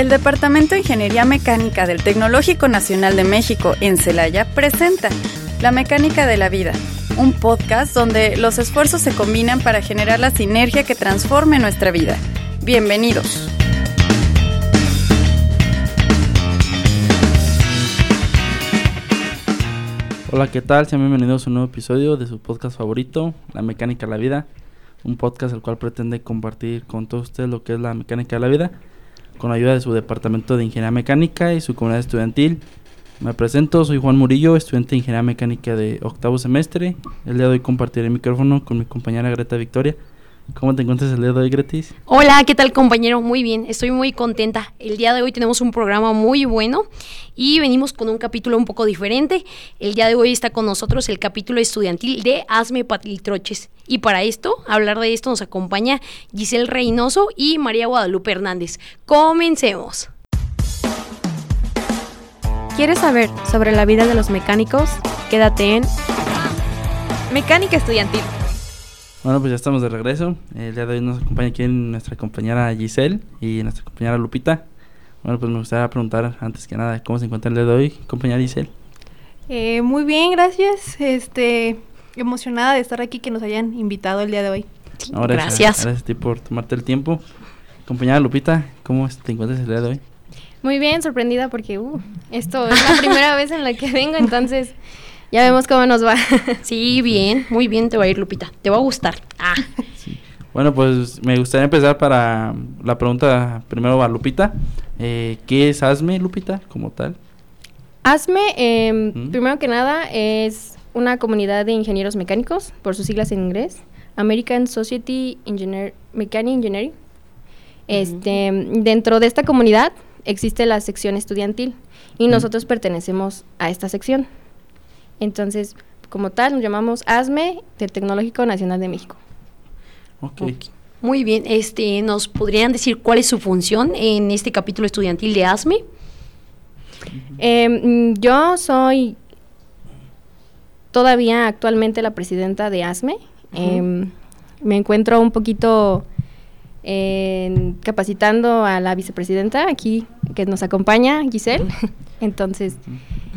El Departamento de Ingeniería Mecánica del Tecnológico Nacional de México en Celaya presenta La Mecánica de la Vida, un podcast donde los esfuerzos se combinan para generar la sinergia que transforme nuestra vida. Bienvenidos. Hola, ¿qué tal? Sean bienvenidos a un nuevo episodio de su podcast favorito, La Mecánica de la Vida. Un podcast el cual pretende compartir con todos ustedes lo que es la mecánica de la vida, con la ayuda de su departamento de Ingeniería Mecánica y su comunidad estudiantil. Me presento, soy Juan Murillo, estudiante de Ingeniería Mecánica de octavo semestre. El día de hoy compartiré el micrófono con mi compañera Greta Victoria. ¿Cómo te encuentras el día de hoy, Gretis? Hola, ¿qué tal compañero? Muy bien, estoy muy contenta. El día de hoy tenemos un programa muy bueno y venimos con un capítulo un poco diferente. El día de hoy está con nosotros el capítulo estudiantil de Asme Patiltroches. Y para esto, hablar de esto, nos acompaña Giselle Reynoso y María Guadalupe Hernández. Comencemos. ¿Quieres saber sobre la vida de los mecánicos? Quédate en Mecánica Estudiantil. Bueno, pues ya estamos de regreso. El día de hoy nos acompaña aquí nuestra compañera Giselle y nuestra compañera Lupita. Bueno, pues me gustaría preguntar antes que nada cómo se encuentra el día de hoy, compañera Giselle. Eh, muy bien, gracias. Este, emocionada de estar aquí, que nos hayan invitado el día de hoy. Ahora, Gracias. Gracias a ti por tomarte el tiempo. Compañera Lupita, ¿cómo te encuentras el día de hoy? Muy bien, sorprendida porque uh, esto es la primera vez en la que vengo, entonces ya vemos cómo nos va. Sí, bien, muy bien te va a ir, Lupita. Te va a gustar. Ah, Bueno, pues me gustaría empezar para la pregunta primero a Lupita. Eh, ¿Qué es ASME, Lupita, como tal? ASME, eh, Ujú. primero que nada, es una comunidad de ingenieros mecánicos, por sus siglas en inglés, American Society Engineer, Mechanic Engineering. Este, Dentro de esta comunidad existe la sección estudiantil y nosotros pertenecemos a esta sección. Entonces, como tal, nos llamamos ASME del Tecnológico Nacional de México. Ok. ok. Muy bien, este, ¿nos podrían decir cuál es su función en este capítulo estudiantil de ASME? Eh, mm, yo soy todavía actualmente la presidenta de ASME. Em, me encuentro un poquito en- capacitando a la vicepresidenta aquí que nos acompaña, Giselle. Entonces,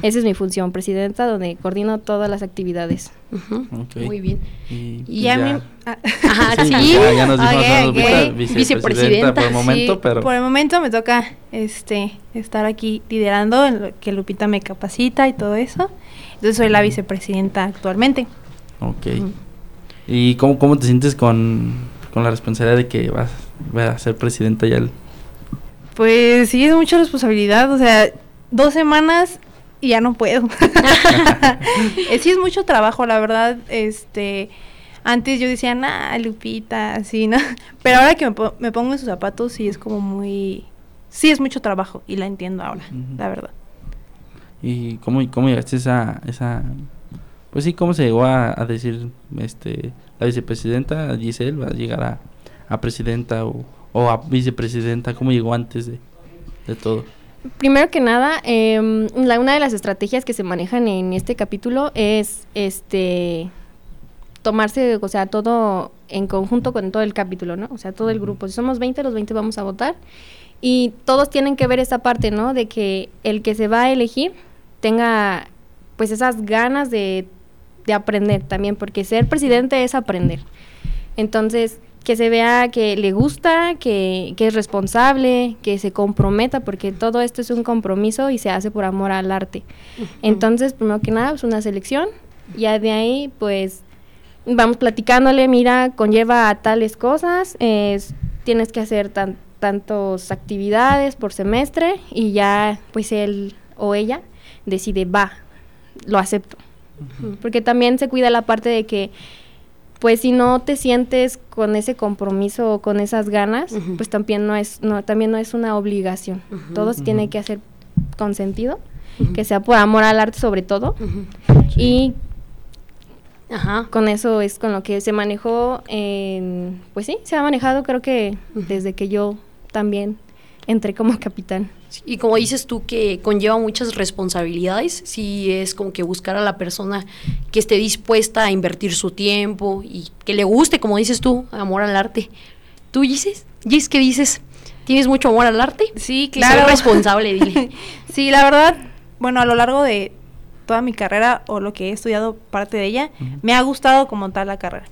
esa es mi función, presidenta, donde coordino todas las actividades. Ujú, Ok. Muy bien. Y, Y Ya ya, me- ah, Ajá, sí. ya, ya nos dijo Ok, Ana Lupita, ok. vicepresidenta, Vicepresidenta, por el momento, sí, pero... por el momento me toca este estar aquí liderando en lo que Lupita me capacita y todo eso. Entonces soy la vicepresidenta actualmente. Ok. ¿Y cómo, cómo te sientes con, con la responsabilidad de que vas, vas a ser presidenta ya? el- Pues sí, es mucha responsabilidad. O sea, dos semanas y ya no puedo. Eh, sí es mucho trabajo, la verdad. Este, antes yo decía, nah, Lupita, así, ¿no? Pero ahora que me, po- me pongo en sus zapatos, sí es como muy... Sí es mucho trabajo y la entiendo ahora, la verdad. ¿Y cómo, cómo llegaste a esa, esa... Pues sí, cómo se llegó a, a decir este la vicepresidenta Giselle va a llegar a, a presidenta o, o a vicepresidenta? ¿Cómo llegó antes de, de todo? Primero que nada, em, la, una de las estrategias que se manejan en este capítulo es este tomarse, o sea, todo en conjunto con todo el capítulo, ¿no? O sea, todo el grupo. Si somos 20, los 20 vamos a votar. Y todos tienen que ver esa parte, ¿no? De que el que se va a elegir tenga, pues, esas ganas de, de aprender también, porque ser presidente es aprender. Entonces, que se vea que le gusta, que, que es responsable, que se comprometa, porque todo esto es un compromiso y se hace por amor al arte. Entonces, primero que nada, es una selección. Ya de ahí, pues, vamos platicándole, mira, conlleva a tales cosas, es, tienes que hacer tan, tantos actividades por semestre y ya, pues, él o ella decide, va, lo acepto. Porque también se cuida la parte de que, pues si no te sientes con ese compromiso o con esas ganas, pues también no es, no, también no es una obligación. Todo se tiene que hacer con sentido, que sea por amor al arte sobre todo. Y Ajá. con eso es con lo que se manejó en, pues sí, se ha manejado creo que desde que yo también entré como capitán. Y como dices tú que conlleva muchas responsabilidades, sí es como que buscar a la persona que esté dispuesta a invertir su tiempo y que le guste, como dices tú, amor al arte. ¿Tú dices? Gis, qué dices? ¿Tienes mucho amor al arte? Sí, claro. Soy responsable, dile. sí, la verdad, bueno, a lo largo de toda mi carrera o lo que he estudiado parte de ella, me ha gustado como tal la carrera.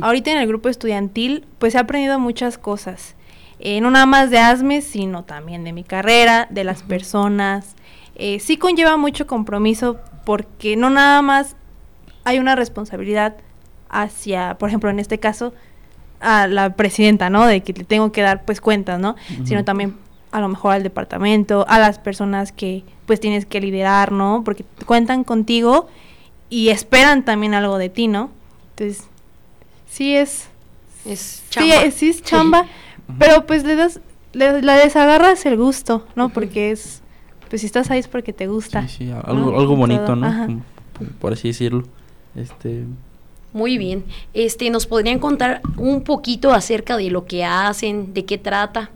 Ahorita en el grupo estudiantil, pues he aprendido muchas cosas. Eh, no nada más de ASME, sino también de mi carrera, de las personas. Eh, sí conlleva mucho compromiso porque no nada más hay una responsabilidad hacia, por ejemplo, en este caso, a la presidenta, ¿no? De que le tengo que dar pues cuentas, ¿no? Sino también a lo mejor al departamento, a las personas que pues tienes que liderar, ¿no? Porque cuentan contigo y esperan también algo de ti, ¿no? Entonces, sí es Es Sí, chamba. sí es chamba, pero pues le das, le, le desagarras el gusto, ¿no? Porque es, pues si estás ahí es porque te gusta. Sí, sí, algo, ¿no? algo bonito, todo, ¿no? Como- por- así decirlo. Este, Muy bien. Este, ¿nos podrían contar un poquito acerca de lo que hacen, de qué trata?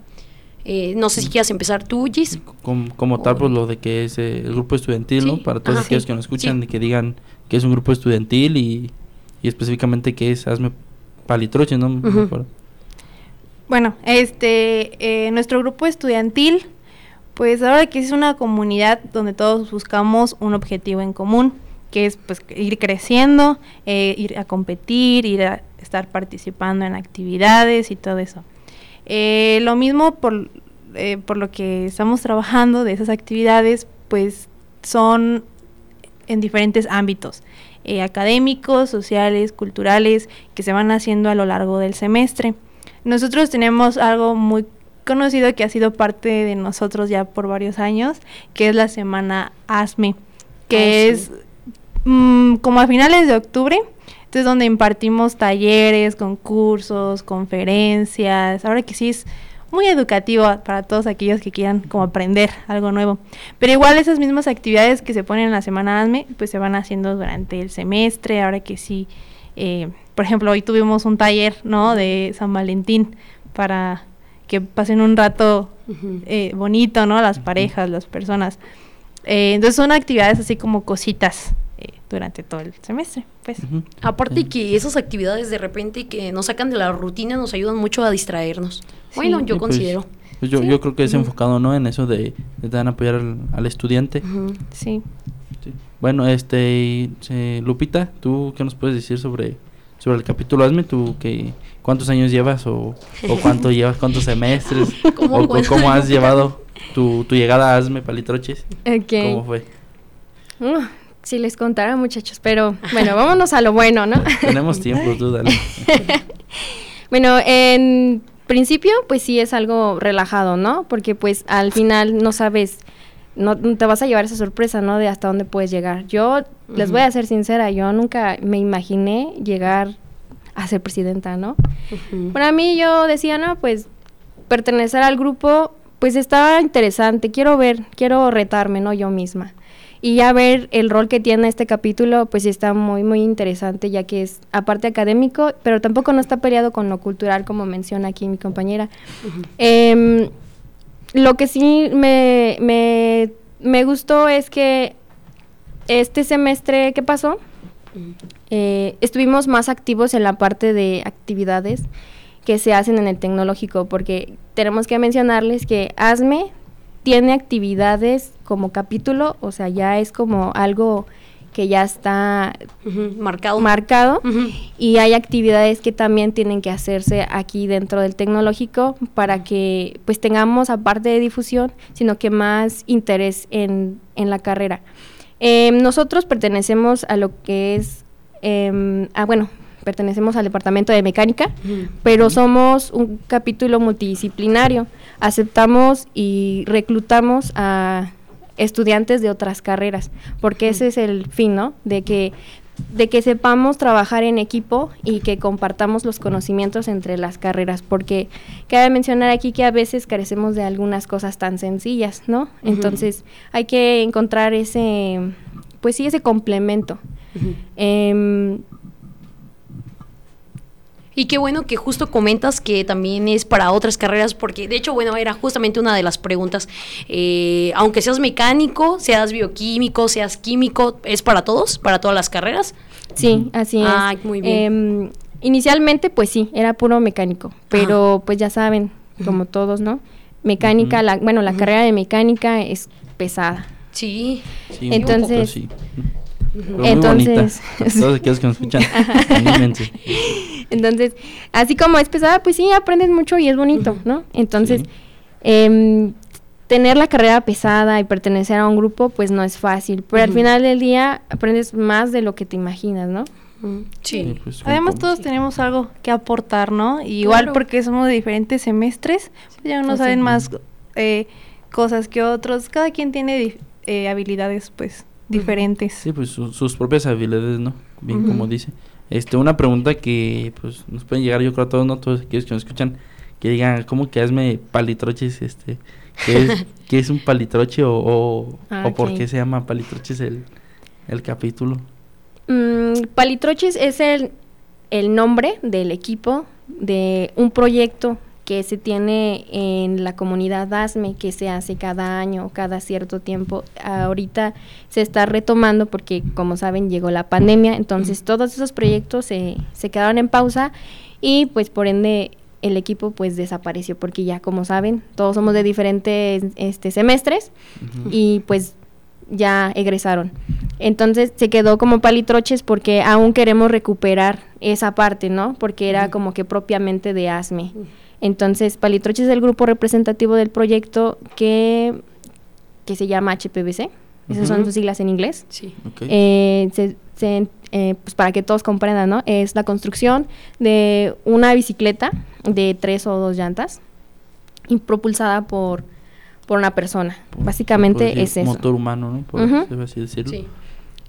Eh, no sé si quieras empezar tú, Gis. como, como tal, pues lo de que es eh, el grupo estudiantil, Sí, ¿no? Para todos ajá, aquellos sí, que nos escuchan, sí. de que digan que es un grupo estudiantil y, y específicamente que es Hazme Palitroche, ¿no? Me Ujú. Bueno, este, eh, nuestro grupo estudiantil, pues ahora que es una comunidad donde todos buscamos un objetivo en común, que es pues ir creciendo, eh, ir a competir, ir a estar participando en actividades y todo eso. Eh, lo mismo por, eh, por lo que estamos trabajando de esas actividades, pues son en diferentes ámbitos, académicos, sociales, culturales, que se van haciendo a lo largo del semestre. Nosotros tenemos algo muy conocido que ha sido parte de nosotros ya por varios años, que es la semana ASME, que Ah, sí. es mm, como a finales de octubre, entonces donde impartimos talleres, concursos, conferencias, ahora que sí es muy educativo para todos aquellos que quieran como aprender algo nuevo. Pero igual esas mismas actividades que se ponen en la semana ASME, pues se van haciendo durante el semestre, ahora que sí, eh, por ejemplo, hoy tuvimos un taller, ¿no? De San Valentín para que pasen un rato eh, bonito, ¿no? Las parejas, las personas. Eh, entonces son actividades así como cositas eh, durante todo el semestre, pues. Aparte Sí. que esas actividades de repente que nos sacan de la rutina nos ayudan mucho a distraernos. Bueno, Sí. yo Sí, pues, considero. pues yo, Sí. yo creo que es enfocado, ¿no? En eso de, de dan apoyar al, al estudiante. Sí. Bueno, este, eh, Lupita, ¿tú qué nos puedes decir sobre, sobre el capítulo Hazme? ¿Tú qué, cuántos años llevas o, o cuánto llevas, cuántos semestres? ¿Cómo o, cómo has llevado tu, tu llegada a Hazme Palitroches? ¿Cómo fue? Uh, si les contara, muchachos, pero bueno, vámonos a lo bueno, ¿no? Tenemos tiempo, tú dale. Bueno, en principio, pues sí es algo relajado, ¿no? Porque pues al final no sabes, no te vas a llevar esa sorpresa, ¿no? De hasta dónde puedes llegar. Yo les voy a ser sincera, yo nunca me imaginé llegar a ser presidenta, ¿no? Para mí yo decía, no, pues pertenecer al grupo, pues estaba interesante, quiero ver, quiero retarme, ¿no? Yo misma. Y ya ver el rol que tiene este capítulo, pues está muy, muy interesante, ya que es aparte académico, pero tampoco no está peleado con lo cultural, como menciona aquí mi compañera. Em, lo que sí me, me, me gustó es que este semestre que pasó, Ujú. eh, estuvimos más activos en la parte de actividades que se hacen en el tecnológico, porque tenemos que mencionarles que ASME tiene actividades como capítulo, o sea, ya es como algo que ya está. Marcado. marcado y hay actividades que también tienen que hacerse aquí dentro del tecnológico para que pues tengamos aparte de difusión, sino que más interés en, en la carrera. Em, nosotros pertenecemos a lo que es, em, ah bueno, pertenecemos al departamento de mecánica, pero somos un capítulo multidisciplinario. Aceptamos y reclutamos a estudiantes de otras carreras, porque ese es el fin, ¿no? De que de que sepamos trabajar en equipo y que compartamos los conocimientos entre las carreras, porque cabe mencionar aquí que a veces carecemos de algunas cosas tan sencillas, ¿no? Entonces hay que encontrar ese, pues sí, ese complemento. Em, Y qué bueno que justo comentas que también es para otras carreras, porque de hecho, bueno, era justamente una de las preguntas. Eh, aunque seas mecánico, seas bioquímico, seas químico, ¿es para todos? ¿Para todas las carreras? Sí, así es. Ah, muy bien. Em, inicialmente, pues sí, era puro mecánico, pero pues ya saben, como todos, ¿no? Mecánica, la, bueno, la carrera de mecánica es pesada. Sí. Sí, Entonces- un poco, sí. Pero muy Entonces- bonita. Todos aquellos que nos escuchan, anímense. Entonces, así como es pesada, pues sí, aprendes mucho y es bonito. ¿no? Entonces, Sí. em, tener la carrera pesada y pertenecer a un grupo, pues no es fácil. Pero al final del día aprendes más de lo que te imaginas, ¿no? Sí, Sí. pues, Además todos tenemos algo que aportar, ¿no? Y igual Claro. porque somos de diferentes semestres, pues ya unos Sí, sí. saben más eh, cosas que otros. Cada quien tiene eh, habilidades, pues, diferentes. Sí, pues su- sus propias habilidades, ¿no? Bien como dice. Este, una pregunta que pues nos pueden llegar yo creo a todos, ¿no? Todos aquellos que nos escuchan, que digan, ¿cómo que hazme palitroches? Este, ¿qué es, qué es un palitroche o, o, Ah, o por qué se llama palitroches el, el capítulo? Mm, Palitroches es el, el nombre del equipo de un proyecto que se tiene en la comunidad ASME, que se hace cada año o cada cierto tiempo. Ahorita se está retomando porque, como saben, llegó la pandemia, entonces todos esos proyectos se, se quedaron en pausa y pues por ende el equipo pues desapareció porque ya como saben todos somos de diferentes este semestres y pues ya egresaron. Entonces se quedó como palitroches porque aún queremos recuperar esa parte, ¿no? Porque era como que propiamente de ASME. Entonces Palitroches es el grupo representativo del proyecto que, que se llama HPBC. Esas son sus siglas en inglés. Sí. Ok. Eh, se- se- eh, pues para que todos comprendan, ¿no? Es la construcción de una bicicleta de tres o dos llantas y propulsada por, por una persona. Por- Básicamente por es eso. Motor humano, ¿no? Por así decirlo. Sí.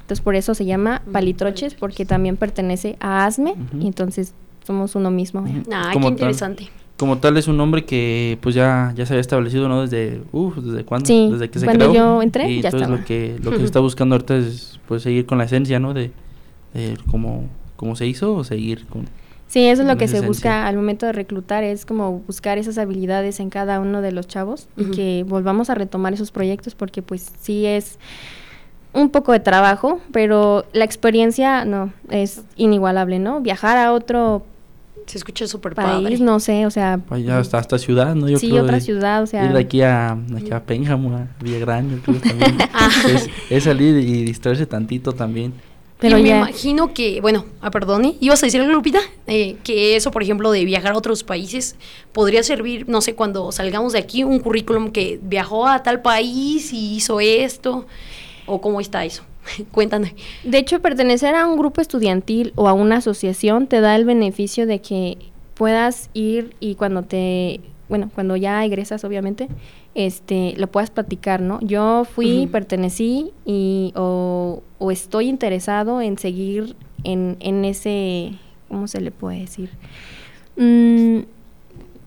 Entonces por eso se llama Palitroches, porque también pertenece a ASME y entonces somos uno mismo. Ujú. Ah, qué tal- interesante. Como tal es un nombre que pues ya, ya se había establecido, ¿no? Desde, uf, ¿desde cuándo? Sí, Desde que se cuando creó. yo entré, y ya entonces estaba. lo que, lo que se está buscando ahorita es pues seguir con la esencia, ¿no? De, de cómo, cómo se hizo o seguir con... Sí, eso es lo que se esencia. busca al momento de reclutar, es como buscar esas habilidades en cada uno de los chavos y que volvamos a retomar esos proyectos porque pues sí es un poco de trabajo, pero la experiencia no es inigualable, ¿no? Viajar a otro Se escucha súper país, padre. no sé, o sea, Vaya hasta, hasta ciudad, ¿no? Yo sí, creo otra de- ciudad, o sea, Ir de aquí a, aquí a Pénjamo, a Villagrán, yo creo también. Ah. es, es salir y distraerse tantito también. pero y me imagino que, bueno, ah, perdone, ibas a decir algo, Lupita, Eh, que eso, por ejemplo, de viajar a otros países, podría servir, no sé, cuando salgamos de aquí, un currículum que viajó a tal país y hizo esto, o cómo está eso. Cuéntame. De hecho, pertenecer a un grupo estudiantil o a una asociación te da el beneficio de que puedas ir y cuando te, bueno, cuando ya egresas, obviamente, este, lo puedas platicar, ¿no? Yo fui, pertenecí y o, o estoy interesado en seguir en, en ese, ¿cómo se le puede decir? Mm,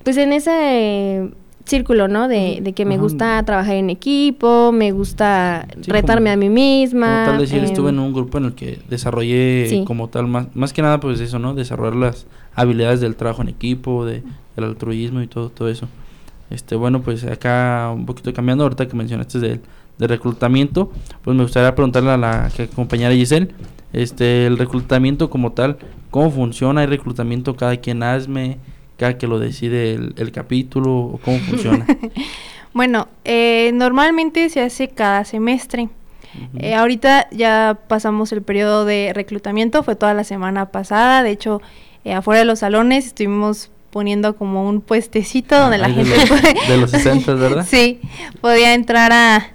pues en ese círculo, ¿no? De, de que me Ajá. gusta trabajar en equipo, me gusta Sí, retarme como- a mí misma. Como tal decir, estuve em, en un grupo en el que desarrollé Sí. como tal, más, más que nada pues eso, ¿no? Desarrollar las habilidades del trabajo en equipo, de, del altruismo y todo, todo eso. Este, bueno, pues acá un poquito cambiando, ahorita que mencionaste del, del reclutamiento, pues me gustaría preguntarle a la que compañera Giselle, este, el reclutamiento como tal, ¿cómo funciona? ¿Hay reclutamiento cada quien hazme? ¿Cada que lo decide el, el capítulo? ¿O cómo funciona? Bueno, eh, normalmente se hace cada semestre. Eh, ahorita ya pasamos el periodo de reclutamiento, fue toda la semana pasada, de hecho, eh, afuera de los salones estuvimos poniendo como un puestecito donde la de gente los- puede... de los 60, ¿verdad? Sí, podía entrar a...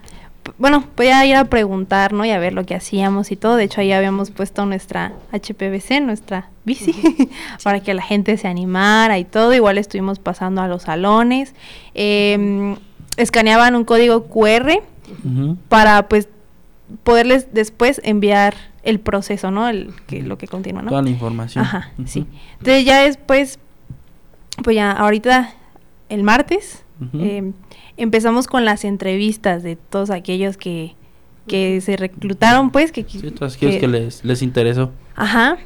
Bueno, podía ir a preguntar, ¿no? Y a ver lo que hacíamos y todo. De hecho, ahí habíamos puesto nuestra HPBC, nuestra bici, para que la gente se animara y todo. Igual estuvimos pasando a los salones. Em, escaneaban un código QR para, pues, poderles después enviar el proceso, ¿no? El, que, lo que continúa, ¿no? Toda la información. Ajá, sí. Entonces ya después, pues ya ahorita, el martes, eh, empezamos con las entrevistas de todos aquellos que, que se reclutaron, pues, que... Sí, todos aquellos que les, les interesó. Ajá.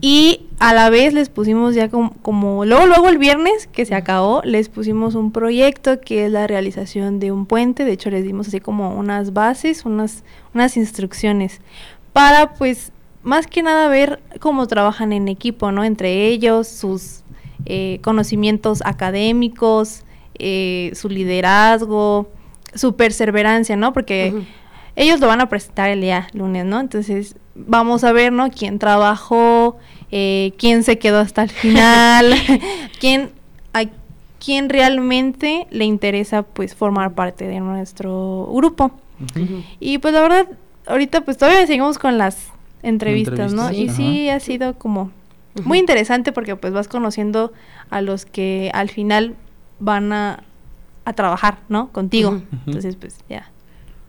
Y a la vez les pusimos ya como, como luego, luego el viernes que se acabó, les pusimos un proyecto que es la realización de un puente. De hecho, les dimos así como unas bases, unas, unas instrucciones para, pues, más que nada ver cómo trabajan en equipo, ¿no? Entre ellos, sus eh, conocimientos académicos, eh, su liderazgo, su perseverancia, ¿no? Porque ellos lo van a presentar el día lunes, ¿no? Entonces vamos a ver, ¿no? Quién trabajó, eh, quién se quedó hasta el final, quién, a quién realmente le interesa pues formar parte de nuestro grupo. Y pues la verdad, ahorita pues todavía seguimos con las entrevistas, ¿no? Y sí. sí ha sido como muy interesante porque pues vas conociendo a los que al final van a, a trabajar, ¿no? Contigo. Entonces pues ya.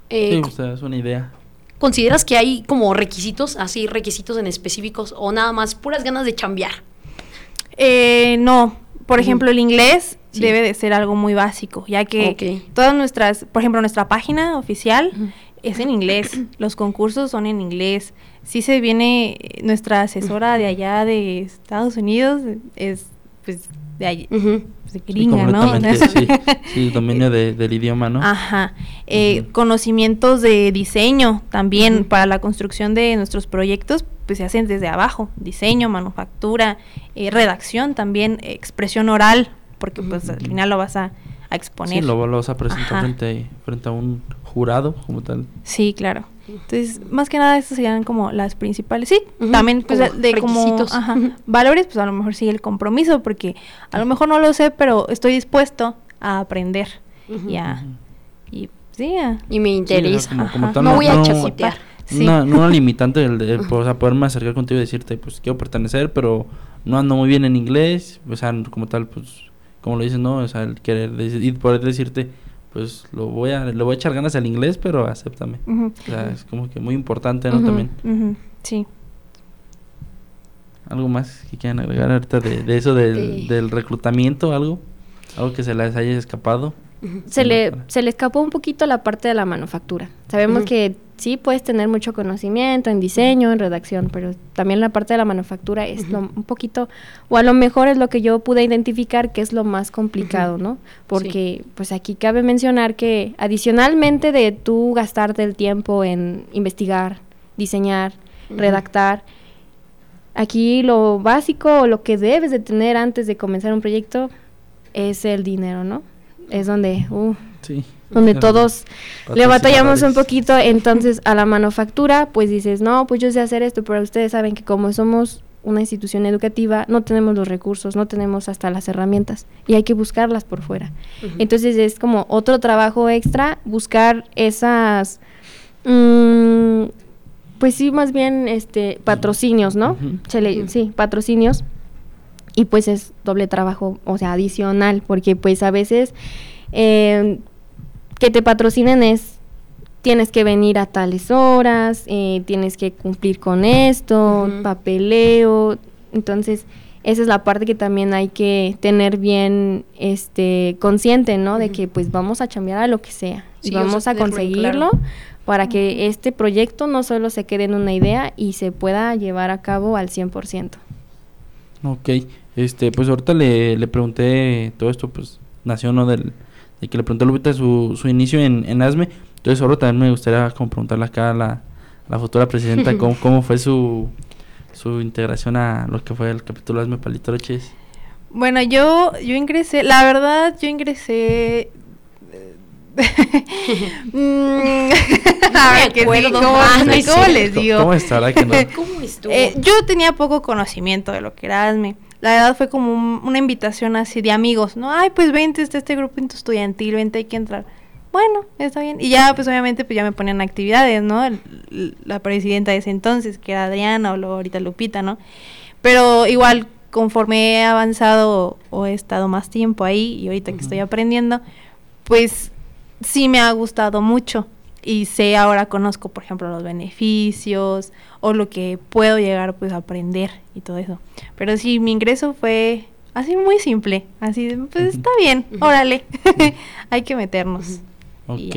Eh, Sí, o sea, es una idea. ¿Consideras que hay como requisitos, así requisitos en específicos o nada más puras ganas de chambear? Eh, no, por ejemplo, el inglés Sí. debe de ser algo muy básico, ya que todas nuestras, por ejemplo, nuestra página oficial es en inglés, los concursos son en inglés. Si se viene eh, nuestra asesora de allá de Estados Unidos, es pues de allí, pues, de Sí, gringa, ¿no? completamente, sí. Sí, dominio de- del idioma, ¿no? Ajá. Eh. Conocimientos de diseño también para la construcción de nuestros proyectos, pues se hacen desde abajo. Diseño, manufactura, eh, redacción también, eh, expresión oral, porque pues al final lo vas a, a exponer. Sí, lo, lo vas a presentar frente, frente a un jurado como tal. Sí, claro. Entonces, más que nada, estas serían como las principales. Sí, Ujú, también pues como de como ajá, valores, pues a lo mejor sí el compromiso, porque a lo mejor no lo sé, pero estoy dispuesto a aprender. Ujú. Ya. Ujú. Y sí, a- Y me interesa. como- como Ajá. tal, no voy a no- chacotear. Sí. Una, no una limitante el de, Ajá. o sea, poderme acercar contigo y decirte, pues quiero pertenecer, pero no ando muy bien en inglés, o sea, como tal, pues, como lo dices, ¿no? O sea, el querer deci- y poder decirte, pues lo voy a, le voy a echar ganas al inglés, pero acéptame. O sea, es como que muy importante, ¿no? También. sí. ¿Algo más que quieran agregar ahorita de, de eso del, De- del reclutamiento? ¿Algo? ¿Algo que se les haya escapado? Se le, se le escapó un poquito la parte de la manufactura. Sabemos que sí puedes tener mucho conocimiento en diseño, en redacción, pero también la parte de la manufactura es lo- un poquito, o a lo mejor es lo que yo pude identificar que es lo más complicado. ¿no? Porque pues aquí cabe mencionar que adicionalmente de tú gastarte el tiempo en investigar, diseñar, redactar, aquí lo básico o lo que debes de tener antes de comenzar un proyecto es el dinero, ¿no? Es donde, uh, Sí. Donde todos le batallamos un poquito. Entonces, a la manufactura, pues dices, no, pues yo sé hacer esto, pero ustedes saben que como somos una institución educativa, no tenemos los recursos, no tenemos hasta las herramientas y hay que buscarlas por fuera. Entonces, es como otro trabajo extra, buscar esas, mm, pues sí, más bien, este, patrocinios, ¿no? Sí, patrocinios. Y pues es doble trabajo, o sea, adicional, porque pues a veces eh, que te patrocinen es, tienes que venir a tales horas, eh, tienes que cumplir con esto, papeleo, entonces esa es la parte que también hay que tener bien este consciente, ¿no? De que pues vamos a chambear a lo que sea Sí, y vamos a conseguirlo claro. para que este proyecto no solo se quede en una idea y se pueda llevar a cabo al 100%. Ok, este, pues ahorita le, le pregunté todo esto, pues nació, ¿no? Del, de que le pregunté a Lupita su, su inicio en, en ASME. Entonces ahora también me gustaría como preguntarle acá a la, la futura presidenta cómo, cómo fue su, su integración a lo que fue el capítulo ASME Palitroches. Bueno, yo, yo ingresé, la verdad, yo ingresé. Que sí. ¿cómo, no es cómo cierto. les digo? ¿Cómo estará que no? ¿Cómo estuvo? Eh, yo tenía poco conocimiento de lo que era ASME. La verdad fue como un- una invitación así de amigos, ¿no? Ay, pues vente, está este grupo estudiantil, vente, hay que entrar. Bueno, está bien. Y ya, pues obviamente, pues ya me ponían actividades, ¿no? El- la presidenta de ese entonces, que era Adriana, o luego ahorita Lupita, ¿no? Pero igual, conforme he avanzado o he estado más tiempo ahí, y ahorita que estoy aprendiendo, pues sí me ha gustado mucho. Y sé, ahora conozco, por ejemplo, los beneficios o lo que puedo llegar pues a aprender y todo eso. Pero sí, mi ingreso fue así muy simple, así, de, pues está bien, órale, hay que meternos. Ok.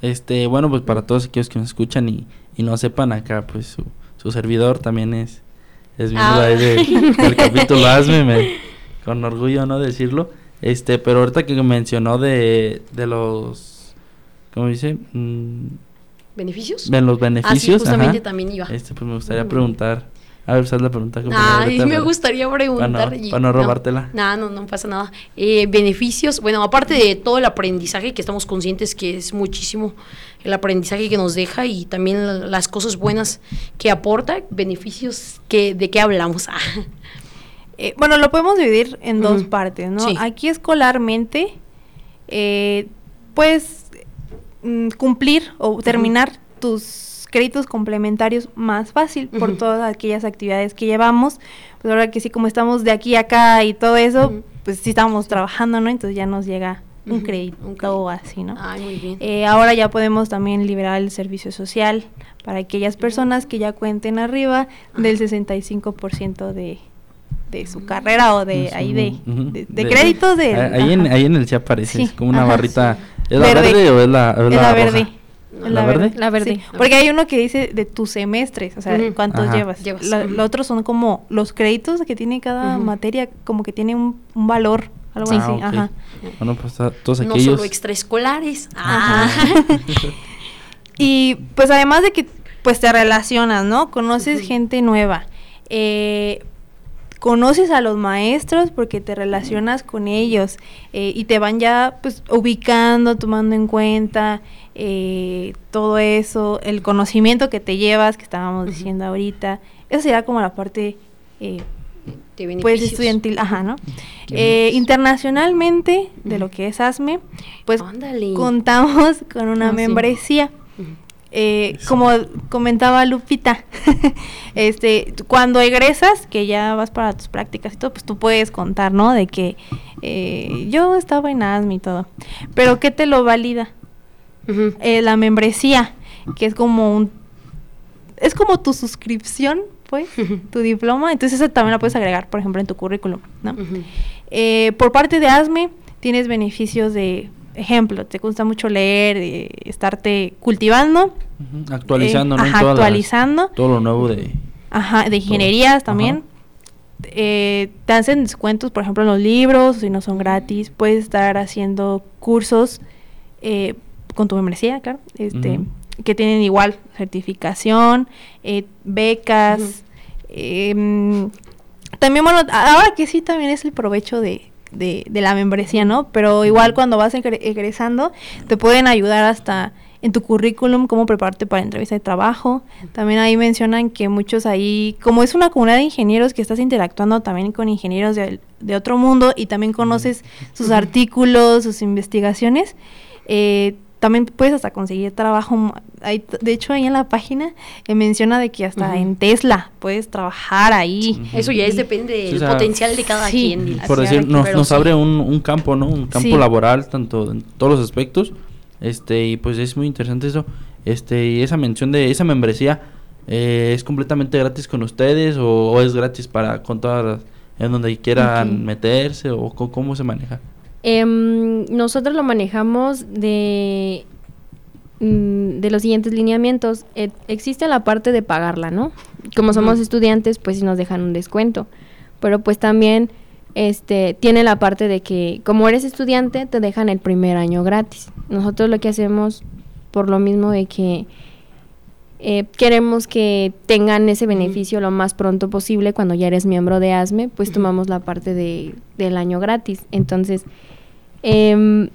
Este, bueno, pues para todos aquellos que nos escuchan y, y no sepan acá, pues su, su servidor también es, es miembro Ah. de- del capítulo ASME, me- con orgullo no decirlo. Este, pero ahorita que mencionó de, de los, ¿cómo dice? Mm, ¿Beneficios? los Ah, sí, beneficios. justamente ajá. también iba. Este, pues me gustaría Ujú. preguntar, A ver, esa es la pregunta que Ay, me gustaría preguntar. Para no- para no robártela. No, no, no pasa nada. Eh, beneficios, bueno, aparte de todo el aprendizaje que estamos conscientes que es muchísimo el aprendizaje que nos deja y también la- las cosas buenas que aporta, beneficios que de qué hablamos. Ah, Eh, bueno, lo podemos dividir en dos Ujú. partes, ¿no? Sí. Aquí escolarmente, eh, puedes mm, cumplir o terminar tus créditos complementarios más fácil por todas aquellas actividades que llevamos. Pues ahora que sí, como estamos de aquí a acá y todo eso, pues sí estamos trabajando, ¿no? Entonces ya nos llega un crédito crédito. así, ¿no? Ay, muy bien. Eh, ahora ya podemos también liberar el servicio social para aquellas personas que ya cuenten arriba del 65% de, de su carrera o de ahí de, de, de créditos de... Ah, Ahí en, ahí en el sí aparece, Sí, como una ajá, barrita. sí. ¿Es la Verde. verde o es la, es la la verde. Es ¿La verde? La verde. Sí, porque hay uno que dice de tus semestres, o sea, cuántos Ajá. llevas. Llevas, La- ujú. Lo otro son como los créditos que tiene cada materia, como que tiene un, un valor, algo Ah, así. ok. Ajá. Bueno, pues todos no aquellos. solo extraescolares. Ah. Y pues además de que pues te relacionas, ¿no? Conoces gente nueva. Eh, conoces a los maestros porque te relacionas con ellos eh, y te van ya pues ubicando, tomando en cuenta eh, todo eso, el conocimiento que te llevas, que estábamos diciendo ahorita. Eso sería como la parte eh, de pues estudiantil, ajá, ¿no? Eh, internacionalmente, de lo que es ASME, pues Ándale. contamos con una Ah, sí. membresía. Eh, como comentaba Lupita, este, cuando egresas, que ya vas para tus prácticas y todo, pues tú puedes contar, ¿no? De que eh, yo estaba en ASME y todo. Pero ¿qué te lo valida? Eh, la membresía, que es como un... Es como tu suscripción, pues, tu diploma. Entonces esa también la puedes agregar, por ejemplo, en tu currículum, ¿no? Eh, por parte de ASME tienes beneficios de, ejemplo, te gusta mucho leer, eh, estarte cultivando. Actualizando, eh, ¿no? En ajá, todas las- actualizando. todo lo nuevo de. Ajá, de ingenierías también. Eh, te hacen descuentos, por ejemplo, en los libros, si no son gratis. Puedes estar haciendo cursos eh, con tu membresía, claro, este, que tienen igual certificación, eh, becas. Em, también, bueno, ahora que sí también es el provecho de, de, de la membresía, ¿no? Pero igual cuando vas egre- egresando, te pueden ayudar hasta en tu currículum, cómo prepararte para entrevista de trabajo. También ahí mencionan que muchos ahí, como es una comunidad de ingenieros que estás interactuando también con ingenieros de, de otro mundo y también conoces sus artículos, sus investigaciones, eh, también puedes hasta conseguir trabajo. Ahí t- de hecho, ahí en la página eh, menciona de que hasta en Tesla puedes trabajar ahí. Eso ya es depende del Sí, o sea, potencial de cada sí. quien. Por decir, nos, pero nos sí. abre un, un campo, ¿no? Un campo Sí. laboral, tanto en todos los aspectos. Este, y pues es muy interesante eso. Este, y esa mención de esa membresía, eh, ¿es completamente gratis con ustedes o, o es gratis para con todas las, en donde quieran meterse o co- cómo se maneja? Em, nosotros lo manejamos de, mm, de los siguientes lineamientos. Eh, existe la parte de pagarla, ¿no? Como somos estudiantes, pues sí nos dejan un descuento. Pero pues también este, tiene la parte de que como eres estudiante, te dejan el primer año gratis. Nosotros lo que hacemos, por lo mismo de que eh, queremos que tengan ese beneficio lo más pronto posible cuando ya eres miembro de ASME, pues tomamos la parte de, del año gratis. Entonces, em,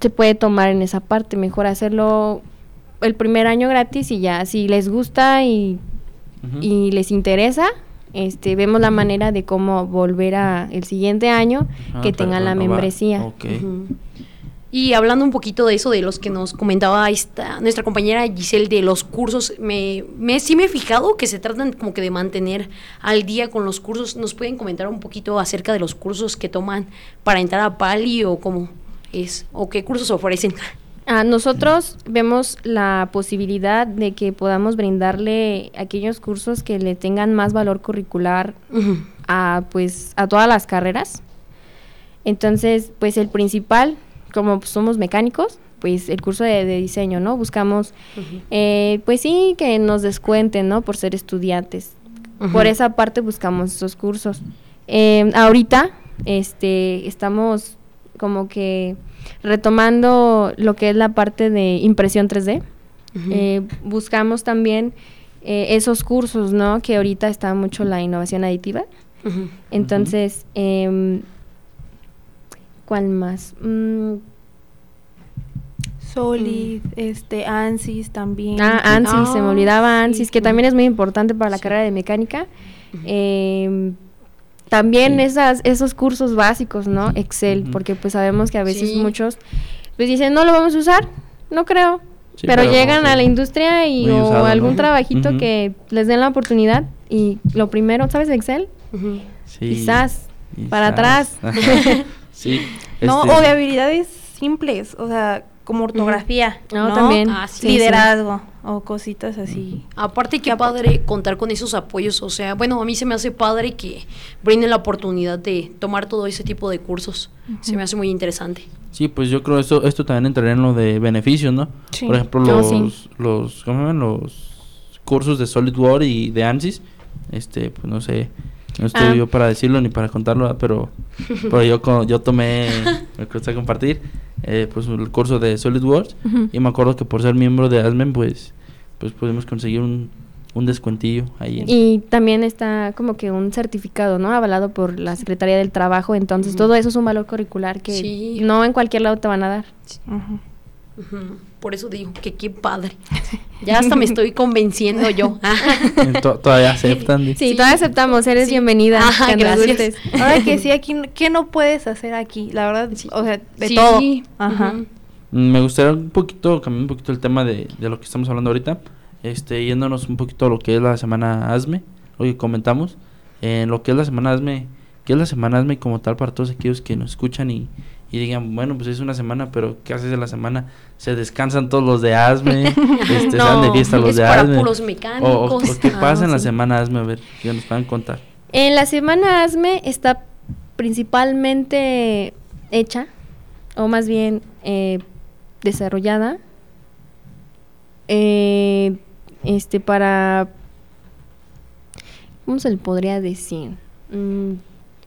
se puede tomar en esa parte, mejor hacerlo el primer año gratis y ya, si les gusta y, y les interesa, este, vemos la manera de cómo volver a el siguiente año Ah, que tengan la membresía. Ok. Ujú. Y hablando un poquito de eso, de los que nos comentaba esta, nuestra compañera Giselle de los cursos, me, me sí me he fijado que se tratan como que de mantener al día con los cursos. ¿Nos pueden comentar un poquito acerca de los cursos que toman para entrar a Pali o cómo es, o qué cursos ofrecen? Ah, nosotros vemos la posibilidad de que podamos brindarle aquellos cursos que le tengan más valor curricular a pues a todas las carreras. Entonces, pues el principal, como pues, somos mecánicos, pues el curso de, de diseño, ¿no? Buscamos, eh, pues sí, que nos descuenten, ¿no? Por ser estudiantes. Por esa parte buscamos esos cursos. Eh, ahorita, este, estamos como que retomando lo que es la parte de impresión 3D. Ujú. Eh, buscamos también eh, esos cursos, ¿no? Que ahorita está mucho la innovación aditiva. Entonces, em, ¿cuál más? Mm, Solid, este, ANSYS también. ah, ANSYS, se me Ah, olvidaba sí. ANSYS, que también es muy importante para la Sí. carrera de mecánica. Em, también Sí. esas, esos cursos básicos, ¿no? Excel, porque pues sabemos que a veces Sí. muchos pues dicen, no lo vamos a usar, no creo. Sí, pero, llegan a la industria y o usado, algún ¿no? trabajito que les den la oportunidad y lo primero, ¿sabes Excel? Ujú. Sí. Quizás Quizás. para atrás. Sí. No, este, o de habilidades simples, o sea, como ortografía. No, ¿no? también. Ah, sí, Liderazgo o cositas así. Aparte, qué padre contar con esos apoyos. O sea, bueno, a mí se me hace padre que brinden la oportunidad de tomar todo ese tipo de cursos. Se me hace muy interesante. Sí, pues yo creo esto esto también entraría en lo de beneficios, ¿no? Sí. Por ejemplo, No, los, sí. los, ¿cómo se llaman? Los cursos de SolidWorks y de ANSYS, este, pues no sé, no estoy Ah. yo para decirlo ni para contarlo, pero, pero yo, co- yo tomé, me gusta compartir, eh, pues el curso de SolidWorks Ujú. y me acuerdo que por ser miembro de ASMEN, pues, pues pudimos conseguir un, un descuentillo ahí. en- Y también está como que un certificado, ¿no? Avalado por la Secretaría del Trabajo. Entonces, todo eso es un valor curricular que Sí. no en cualquier lado te van a dar. Ujú. Por eso digo que qué padre. Ya hasta me estoy convenciendo yo. to- todavía aceptan. Sí, Sí. todavía aceptamos. Eres Sí. bienvenida. Ajá, gracias. Ahora que sí, aquí, ¿qué no puedes hacer aquí? La verdad, Sí. o sea, de Sí. todo. Ajá. Mm, Me gustaría un poquito, cambiar un poquito el tema de, de lo que estamos hablando ahorita, este, yéndonos un poquito a lo que es la semana ASME, lo que comentamos, en lo que es la semana ASME, ¿qué es la semana ASME como tal para todos aquellos que nos escuchan y, y digan, bueno, pues es una semana, pero ¿qué haces en la semana? Se descansan todos los de ASME, este, dan de fiesta los es de para ASME. puros o, o- mecánicos. o qué Ah, pasa en la sí. semana ASME, a ver, que nos puedan contar. En la semana ASME está principalmente hecha, o más bien eh, desarrollada, eh, este para, ¿cómo se le podría decir? Mm,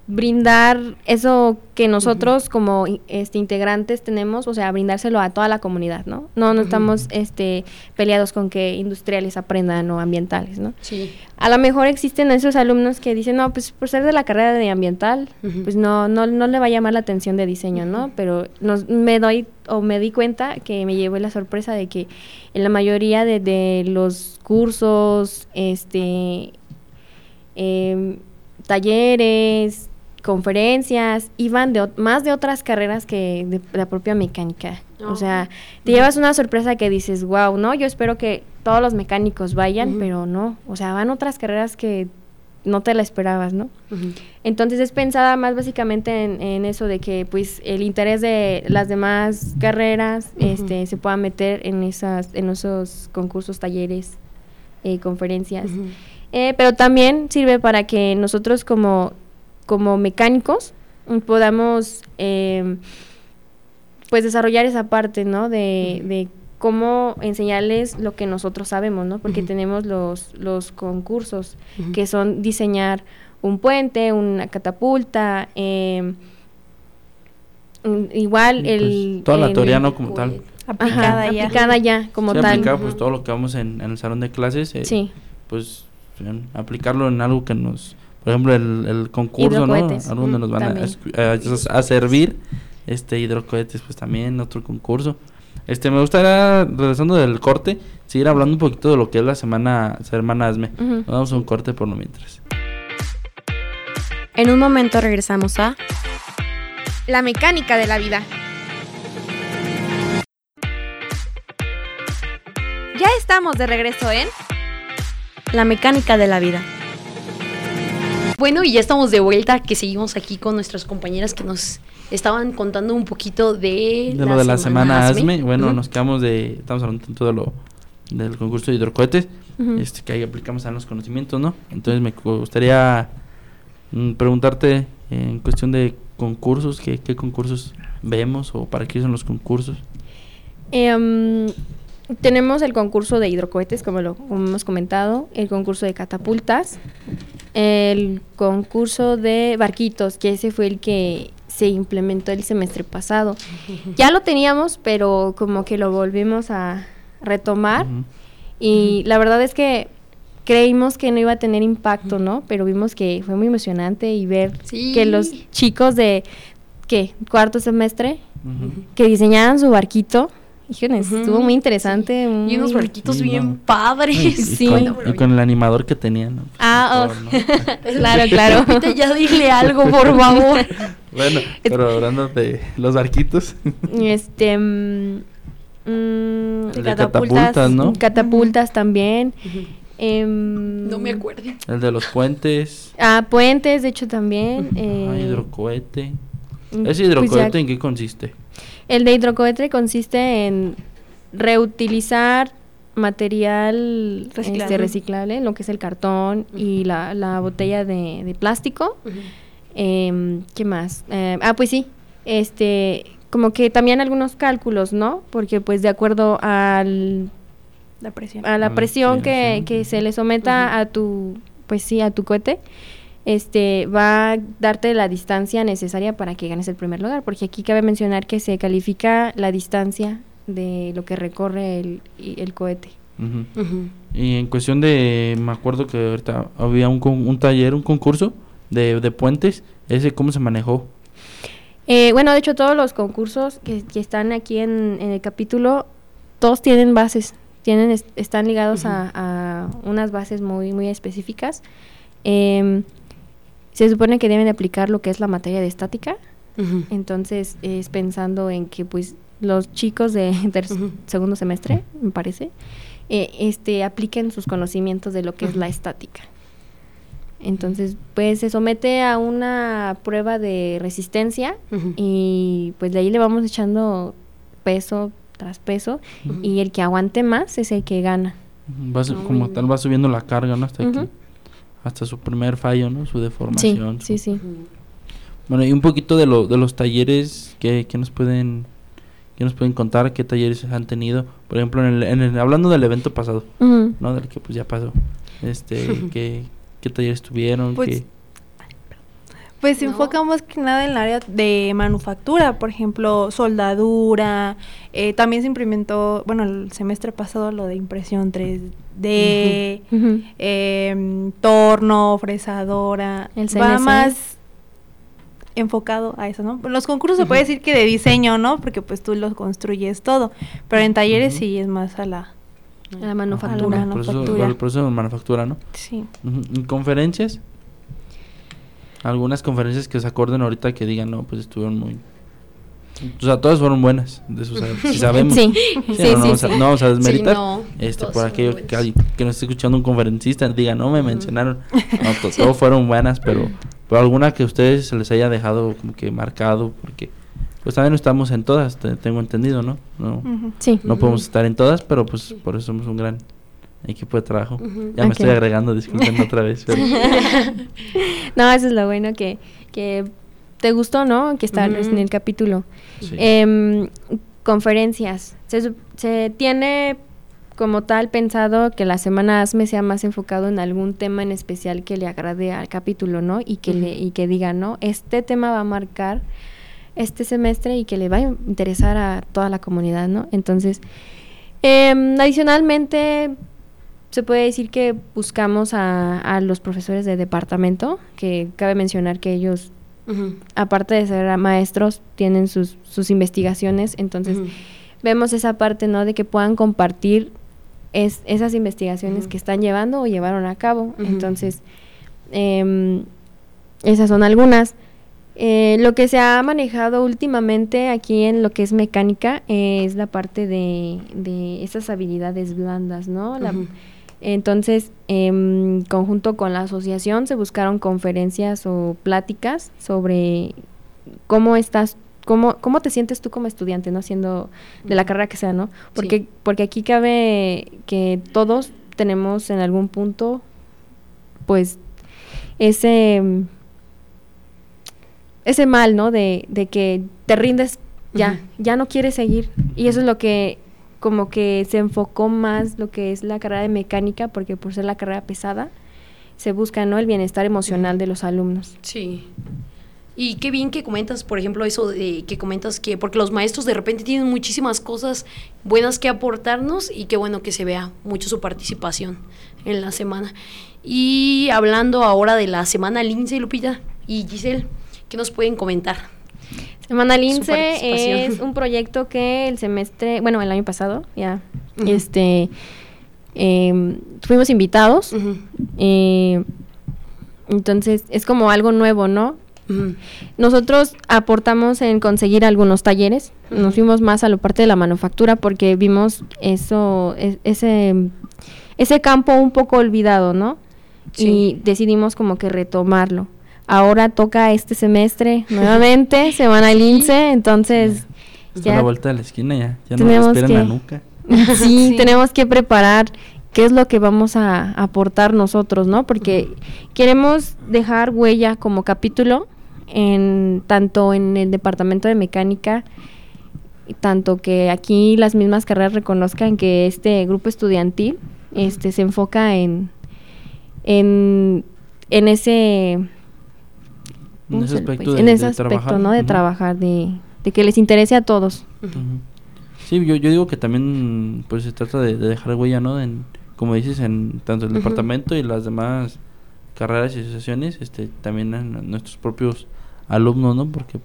brindar eso que nosotros como este integrantes tenemos, o sea, brindárselo a toda la comunidad, ¿no? No, no estamos este peleados con que industriales aprendan o ambientales, ¿no? Sí. A lo mejor existen esos alumnos que dicen, no, pues por ser de la carrera de ambiental, pues no, no, no le va a llamar la atención de diseño, ¿no? Pero nos, me doy o me di cuenta que me llevé la sorpresa de que en la mayoría de, de los cursos, este, em, talleres, conferencias, iban de más de otras carreras que de la propia mecánica. Oh. O sea, te llevas una sorpresa que dices, wow, ¿no? Yo espero que todos los mecánicos vayan, pero no. O sea, van otras carreras que no te la esperabas, ¿no? Entonces es pensada más básicamente en, en eso de que pues el interés de las demás carreras este, se pueda meter en esas, en esos concursos, talleres, eh, conferencias. Eh, pero también sirve para que nosotros como, como mecánicos podamos eh, pues desarrollar esa parte, ¿no? De, de cómo enseñarles lo que nosotros sabemos, ¿no? Porque tenemos los, los concursos que son diseñar un puente, una catapulta, eh, igual el... pues, toda la el- teoría, ¿no? Como tal. Ajá, Aplicada ya. aplicada ya, como Sí, tal. aplicado, pues todo lo que vamos en, en el salón de clases, eh, Sí. pues aplicarlo en algo que nos, por ejemplo, el, el concurso, ¿no? Hidrocohetes. Algo donde Mm, nos van a, a- a servir, este hidrocohetes, pues también otro concurso. Este, me gustaría, regresando del corte, seguir hablando un poquito de lo que es la semana, semana ASME. Nos damos un corte por lo mientras. En un momento regresamos a La mecánica de la vida. Ya estamos de regreso en La mecánica de la vida. Bueno, y ya estamos de vuelta, que seguimos aquí con nuestras compañeras que nos estaban contando un poquito de, De lo de la semana ASME, bueno, nos quedamos de, estamos hablando tanto de lo del concurso de hidrocohetes, este, que ahí aplicamos a los conocimientos, ¿no? Entonces me gustaría mm, preguntarte en cuestión de concursos, ¿qué, qué concursos vemos o para qué son los concursos? Em, tenemos el concurso de hidrocohetes, como lo como hemos comentado, el concurso de catapultas, el concurso de barquitos, que ese fue el que se implementó el semestre pasado. Ya lo teníamos, pero como que lo volvimos a retomar y la verdad es que creímos que no iba a tener impacto, ¿no? Pero vimos que fue muy emocionante y ver Sí. que los chicos de, ¿qué? Cuarto semestre, que diseñaban su barquito. Híjole, Ujú. estuvo muy interesante. Y unos barquitos Sí, bien no. padres. Y, Sí. con, y con el animador que tenían. ¿no? Pues, Ah, oh. ¿no? claro, claro. Ahorita ya dile algo, por favor. Bueno, pero hablando de los barquitos. Este. mm, mm, El de catapultas, ¿no? Catapultas también. em, No me acuerdo. El de los puentes. Ah, puentes, de hecho también. eh, ah, hidrocohete. mm, ¿Ese pues hidrocohete ya- en qué consiste? El de hidrocohete consiste en reutilizar material Reciclable. este, reciclable, lo que es el cartón y la, la botella de, de plástico. Em, ¿Qué más? Eh, ah, pues sí, este, como que también algunos cálculos, ¿no? Porque pues de acuerdo al, La presión. a la presión que, sí. que se le someta a tu, pues sí, a tu cohete, este, va a darte la distancia necesaria para que ganes el primer lugar, porque aquí cabe mencionar que se califica la distancia de lo que recorre el, el cohete. Ujú. Ujú. Y en cuestión de, me acuerdo que ahorita había un, con- un taller, un concurso de, de puentes, ese cómo se manejó. Eh, bueno, de hecho todos los concursos que, que están aquí en, en el capítulo, todos tienen bases, tienen es- están ligados a, a unas bases muy, muy específicas. Em, se supone que deben de aplicar lo que es la materia de estática, entonces es pensando en que pues los chicos de ter- Ujú. segundo semestre, me parece, eh, este apliquen sus conocimientos de lo que es la estática. Entonces, pues se somete a una prueba de resistencia y pues de ahí le vamos echando peso tras peso y el que aguante más es el que gana. Va Ah, como tal va subiendo la carga, ¿no? Hasta aquí. Hasta su primer fallo, ¿no? Su Sí, deformación. sí, su- sí. Ujú. Bueno, y un poquito de, lo, de los talleres que, que nos pueden que nos pueden contar, qué talleres han tenido. Por ejemplo, en el, en el- hablando del evento pasado, Ujú. ¿no? Del que pues ya pasó. Este, ¿qué, qué talleres tuvieron? Pues, ¿Qué- Pues se No. enfoca más que nada en el área de manufactura, por ejemplo, soldadura. eh, también se implementó, bueno, el semestre pasado lo de impresión 3D, Ujú. em, torno, fresadora. El Va más enfocado a eso, ¿no? Los concursos se puede decir que de diseño, ¿no? Porque pues tú los construyes todo, pero en talleres sí es más a la... A la A manufactura. la el proceso, manufactura. el proceso de manufactura, ¿no? Sí. Ujú. ¿En conferencias? Algunas conferencias que se acuerden ahorita que digan, no, pues estuvieron muy... O sea, todas fueron buenas, de eso sab- si sabemos. Sí, Sí, sí, no, no, sí, vamos a- sí. no vamos a desmeritar. no, este, todas por aquello que, alguien que nos esté escuchando un conferencista diga, no me mencionaron. No, to- todo fueron buenas, pero, pero alguna que a ustedes se les haya dejado como que marcado, porque pues también no estamos en todas, te- tengo entendido, ¿no? No. Sí. no podemos estar en todas, pero pues por eso somos un gran equipo de trabajo. Ya me estoy agregando, disculpen otra vez. pero- No, eso es lo bueno que, que te gustó, ¿no? Que Ujú. en el capítulo. sí. Em, conferencias. Se, se tiene como tal pensado que la semana ASME sea más enfocado en algún tema en especial que le agrade al capítulo, ¿no? Y que, le, y que diga, ¿no? Este tema va a marcar este semestre y que le va a interesar a toda la comunidad, ¿no? Entonces, em, adicionalmente, se puede decir que buscamos a, a los profesores de departamento, que cabe mencionar que ellos aparte de ser maestros, tienen sus, sus investigaciones, entonces vemos esa parte, ¿no? De que puedan compartir es, esas investigaciones que están llevando o llevaron a cabo. Entonces, em, esas son algunas. Eh, lo que se ha manejado últimamente aquí en lo que es mecánica eh, es la parte de, de esas habilidades blandas, ¿no? La-. Entonces, en conjunto con la asociación se buscaron conferencias o pláticas sobre cómo estás, cómo, cómo te sientes tú como estudiante, ¿no? Siendo de la carrera que sea, ¿no? Porque, Sí. porque aquí cabe que todos tenemos en algún punto, pues, ese, ese mal, ¿no? De, de que te rindes ya, ya no quieres seguir. Y eso es lo que como que se enfocó más lo que es la carrera de mecánica, porque por ser la carrera pesada, se busca, ¿no? El bienestar emocional de los alumnos. Sí. Y qué bien que comentas, por ejemplo, eso de que comentas que, porque los maestros de repente tienen muchísimas cosas buenas que aportarnos y qué bueno que se vea mucho su participación en la semana. Y hablando ahora de la semana Lince, Lupita y Giselle, ¿qué nos pueden comentar? Semana Lince es un proyecto que el semestre, bueno, el año pasado, ya, este, em, fuimos invitados. Eh, entonces, es como algo nuevo, ¿no? Nosotros aportamos en conseguir algunos talleres. Nos fuimos más a la parte de la manufactura porque vimos eso, ese, ese campo un poco olvidado, ¿no? Sí. Y decidimos como que retomarlo. Ahora toca este semestre nuevamente, semana lince, entonces Está a la vuelta de la esquina ya. Ya nos Tenemos la que- nuca. sí, Sí. tenemos que preparar qué es lo que vamos a aportar nosotros, ¿no? Porque queremos dejar huella como capítulo en tanto en el departamento de mecánica tanto que aquí las mismas carreras reconozcan que este grupo estudiantil este se enfoca en en, en ese De, en de ese aspecto, trabajar. ¿no? De trabajar, de, de que les interese a todos. Sí, yo, yo digo que también pues se trata de, de dejar huella, ¿no? En, como dices, en tanto el departamento y las demás carreras y asociaciones, este, también en nuestros propios alumnos, ¿no? Porque,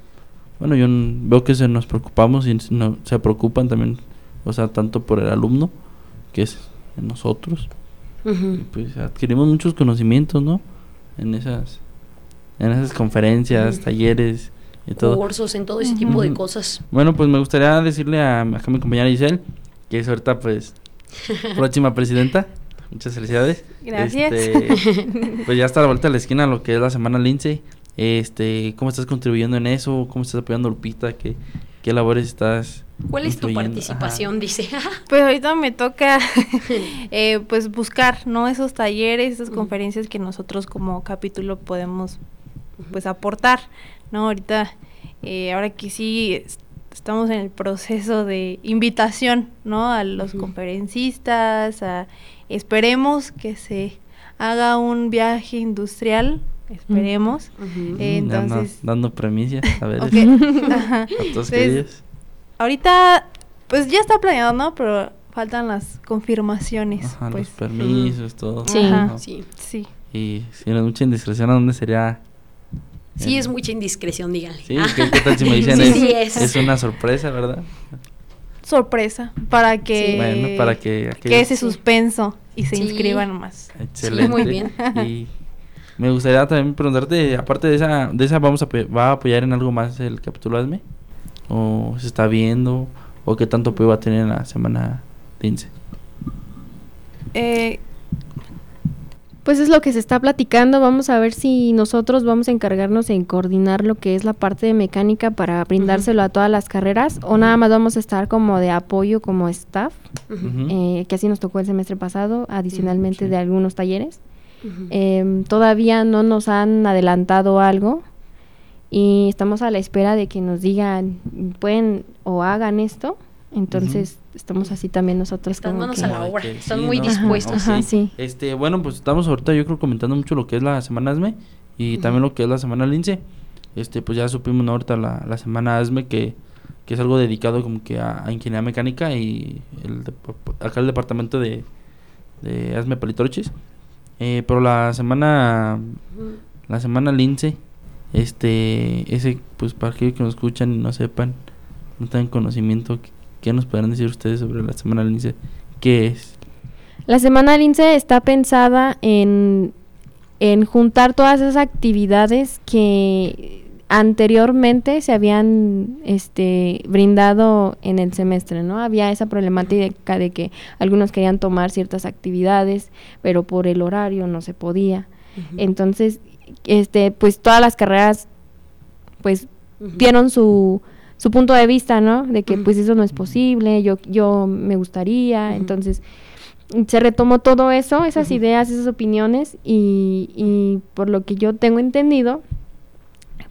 bueno, yo veo que se nos preocupamos y no, se preocupan también, o sea, tanto por el alumno, que es en nosotros, y pues adquirimos muchos conocimientos, ¿no? En esas, en esas conferencias, talleres y todo. Cursos, en todo ese tipo de cosas. Bueno, pues me gustaría decirle a, acá a mi compañera Giselle, que es ahorita pues próxima presidenta. Muchas felicidades. Gracias. Este, pues ya está a la vuelta de la esquina lo que es la semana Lince. Este, ¿cómo estás contribuyendo en eso? ¿Cómo estás apoyando a Lupita? ¿Qué, qué labores estás ¿Cuál es tu participación? Dice. Pues ahorita me toca eh, pues buscar, ¿no? Esos talleres, esas conferencias que nosotros como capítulo podemos pues aportar, ¿no? Ahorita, eh, ahora que sí es- estamos en el proceso de invitación, ¿no? A los conferencistas, a, esperemos que se haga un viaje industrial, esperemos. Eh, anda entonces- dando premicias, a ver, Ok, ajá. a todos Entonces. Ahorita, pues ya está planeado, ¿no? Pero faltan las confirmaciones, Ajá, pues. los permisos, todo. Sí. Ajá. Sí. Sí. Y si no es mucha indiscreción, ¿a dónde sería? Sí, es mucha indiscreción, díganle. Sí, ¿qué, qué tal si me dicen Sí, es, sí es. es una sorpresa, ¿verdad? Sorpresa, para que... Sí. Bueno, para que que ese suspenso y se Sí. inscriban más. Excelente. muy bien. Y me gustaría también preguntarte, aparte de esa, de esa vamos a va a apoyar en algo más el capítulo ASME o se está viendo o qué tanto apoyo va a tener en la semana 15. Eh, Pues es lo que se está platicando. Vamos a ver si nosotros vamos a encargarnos en coordinar lo que es la parte de mecánica para brindárselo a todas las carreras o nada más vamos a estar como de apoyo como staff, eh, que así nos tocó el semestre pasado, adicionalmente sí. de algunos talleres. Em, todavía no nos han adelantado algo y estamos a la espera de que nos digan pueden o hagan esto. Entonces estamos así también nosotros Están como manos que- a la obra, están sí, muy ¿no? dispuestos. Ajá, Ok. sí. Este, bueno, pues estamos ahorita yo creo comentando mucho lo que es la semana ASME y también lo que es la semana Lince. Este, pues ya supimos ¿no? ahorita la, la semana ASME que, que es algo dedicado como que a, a ingeniería mecánica y el de- acá el departamento de, de ASME Palitrochis. Eh, pero la semana la semana Lince, este, ese, pues para aquellos que nos escuchan y no sepan, no tengan conocimiento, ¿qué, qué nos podrán decir ustedes sobre la semana Lince? ¿Qué es? La semana Lince está pensada en, en juntar todas esas actividades que anteriormente se habían este, brindado en el semestre, ¿no? Había esa problemática de que algunos querían tomar ciertas actividades, pero por el horario no se podía. Entonces, este, pues todas las carreras, pues Ujú. dieron su, su punto de vista, ¿no? De que pues eso no es posible, yo, yo me gustaría, entonces se retomó todo eso, esas ideas, esas opiniones y, y por lo que yo tengo entendido,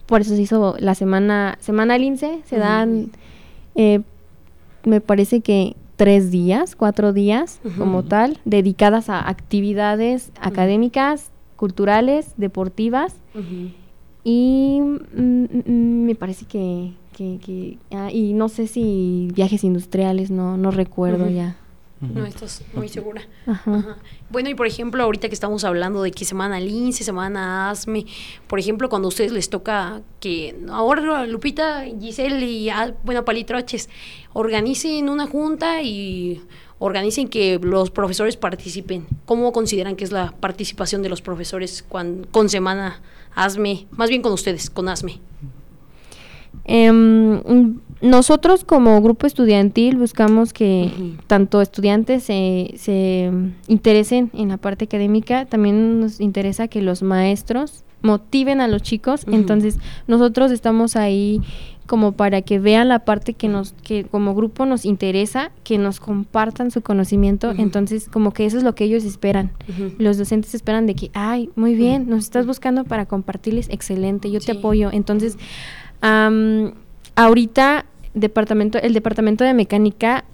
por eso se hizo la semana, semana lince, se dan, eh, me parece que tres días, cuatro días como tal, dedicadas a actividades académicas, culturales, deportivas y mm, mm, me parece que, que, que- ah, y no sé si viajes industriales, no, no recuerdo ya. No estás muy segura. Ajá. Ajá. Bueno, y por ejemplo, ahorita que estamos hablando de que semana lince, semana asme, por ejemplo, cuando a ustedes les toca que ahora Lupita, Giselle y ah, bueno, Palitroches organicen una junta y organicen que los profesores participen. ¿Cómo consideran que es la participación de los profesores cuan- con semana asme, más bien con ustedes, con asme? Mm, nosotros como grupo estudiantil buscamos que tanto estudiantes se, se interesen en la parte académica, también nos interesa que los maestros motiven a los chicos, entonces nosotros estamos ahí como para que vean la parte que nos que como grupo nos interesa, que nos compartan su conocimiento, entonces como que eso es lo que ellos esperan. Los docentes esperan de que, ay, muy bien, nos estás buscando para compartirles, excelente, yo Sí. te apoyo. Entonces, am, ahorita departamento, el departamento de mecánica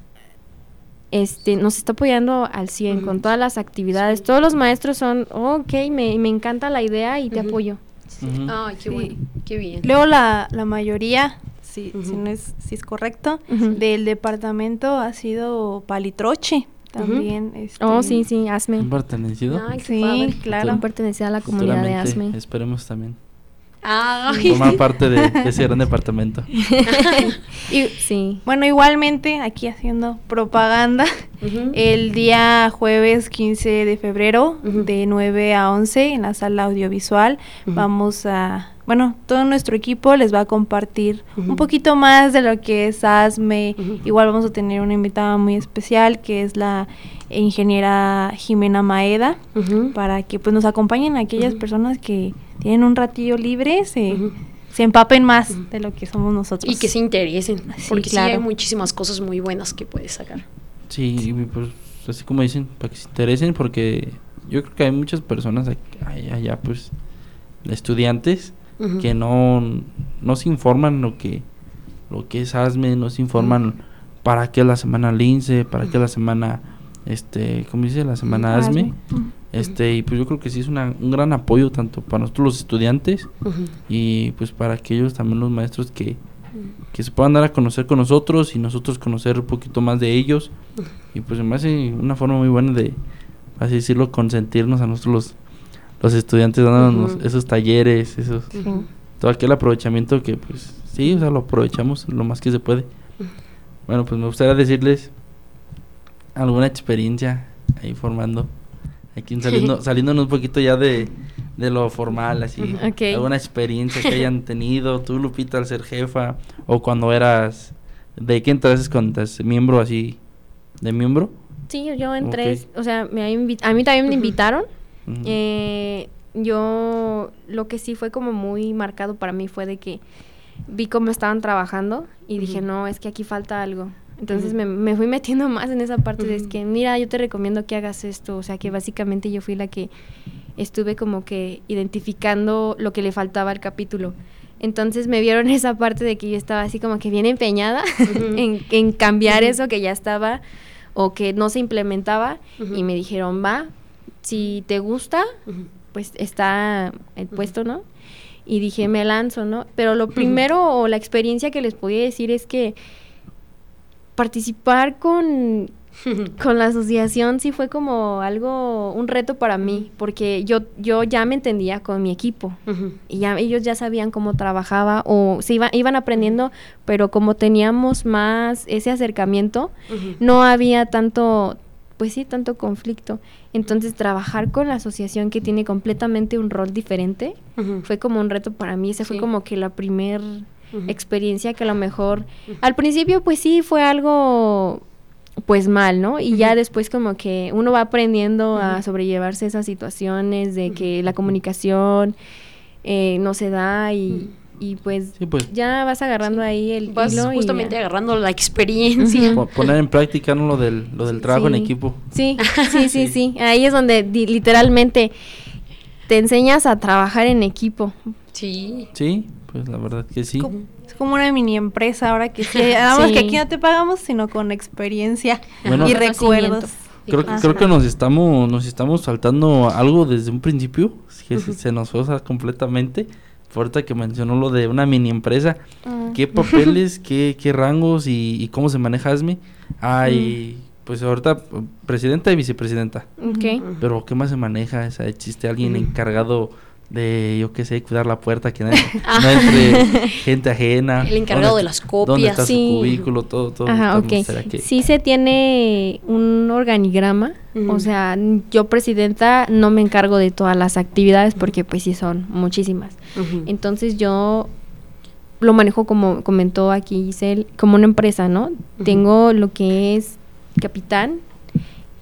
este, nos está apoyando al 100 con Ujú. todas las actividades. Sí. Todos los maestros son, ok, me, me encanta la idea y te Ujú. apoyo. Ujú. Ay, qué Sí. bueno, qué bien. Luego la, la mayoría, si, si no es, si es correcto, del departamento ha sido Palitroche también. este, Oh, sí, sí, hazme. ¿Han pertenecido? Sí, padre. claro. Han pertenecido a la comunidad de ASME. Esperemos también. Ay. Formar parte de, de ese gran departamento. Y, Sí. bueno, igualmente, aquí haciendo propaganda, el día jueves 15 de febrero, de 9 a 11, en la sala audiovisual, vamos a, bueno, todo nuestro equipo les va a compartir un poquito más de lo que es ASME. Igual vamos a tener una invitada muy especial, que es la ingeniera Jimena Maeda, para que pues nos acompañen aquellas Ujú. personas que tienen un ratillo libre, se, se empapen más de lo que somos nosotros. Y que se interesen, Sí, porque sí claro. hay muchísimas cosas muy buenas que puedes sacar. Sí, pues así como dicen, para que se interesen, porque yo creo que hay muchas personas ay- allá, pues, estudiantes, Que no, no se informan lo que, lo que es ASME, no se informan para qué la semana Lince, para qué la semana, este, ¿cómo dice? La semana ASME. Este, y pues yo creo que sí es una, un gran apoyo tanto para nosotros los estudiantes y pues para aquellos también los maestros que, que se puedan dar a conocer con nosotros y nosotros conocer un poquito más de ellos. Y pues me hace una forma muy buena de así decirlo consentirnos a nosotros los, los estudiantes dándonos Ujú. esos talleres esos Ujú. todo aquel aprovechamiento que pues sí o sea lo aprovechamos lo más que se puede bueno pues me gustaría decirles alguna experiencia ahí formando aquí saliendo saliéndonos un poquito ya de, de lo formal así Ok. alguna experiencia que hayan tenido tú Lupita al ser jefa o cuando eras de qué entonces cuando eras miembro así de miembro Sí, yo entré, Ok. o sea, me, a mí también me Ujú. Eh, yo, lo que sí fue como muy marcado para mí fue de que vi cómo estaban trabajando y dije, no, es que aquí falta algo. Entonces me, me fui metiendo más en esa parte de es que, mira, yo te recomiendo que hagas esto. O sea, que básicamente yo fui la que estuve como que identificando lo que le faltaba al capítulo. Entonces me vieron esa parte de que yo estaba así como que bien empeñada en, en cambiar eso que ya estaba o que no se implementaba y me dijeron, va, si te gusta, pues está el puesto, ¿no? Y dije, me lanzo, ¿no? Pero lo primero o la experiencia que les podía decir es que participar con, con la asociación sí fue como algo, un reto para mí, porque yo, yo ya me entendía con mi equipo. Y ya ellos ya sabían cómo trabajaba o se iba, iban aprendiendo, pero como teníamos más ese acercamiento, no había tanto, pues sí, tanto conflicto. Entonces trabajar con la asociación que tiene completamente un rol diferente fue como un reto para mí. Esa fue como que la primer experiencia que a lo mejor al principio pues sí fue algo pues mal, ¿no? Y ya después como que uno va aprendiendo a sobrellevarse esas situaciones de que la comunicación eh, no se da y. y pues Sí, pues ya vas agarrando ahí el Vas hilo justamente agarrando la experiencia. Poner en práctica ¿no? lo del, lo del trabajo en equipo. Sí, sí, sí, Sí. sí. Ahí es donde literalmente te enseñas a trabajar en equipo. Sí. Sí, pues la verdad que sí. ¿Cómo? Es como una mini empresa ahora que sí, que aquí no te pagamos, sino con experiencia Bueno, y recuerdos. Creo, creo que nos estamos, nos estamos saltando algo desde un principio, que se- nos sea, completamente. Ahorita que mencionó lo de una mini empresa, Ah. ¿qué papeles, qué, qué rangos y, y cómo se maneja ASME? Hay, pues ahorita, presidenta y vicepresidenta. Ok. Pero ¿qué más se maneja? O sea, ¿Existe alguien encargado de, yo qué sé, cuidar la puerta, que no, no entre gente ajena? El encargado ¿Dónde de las copias. ¿Dónde está Sí. su cubículo? Todo, todo. Ajá, todo ok. me gustaría que- Sí se tiene un organigrama, o sea, yo presidenta no me encargo de todas las actividades porque pues sí son muchísimas. Entonces yo lo manejo como comentó aquí Giselle, como una empresa, ¿no? Tengo lo que es capitán,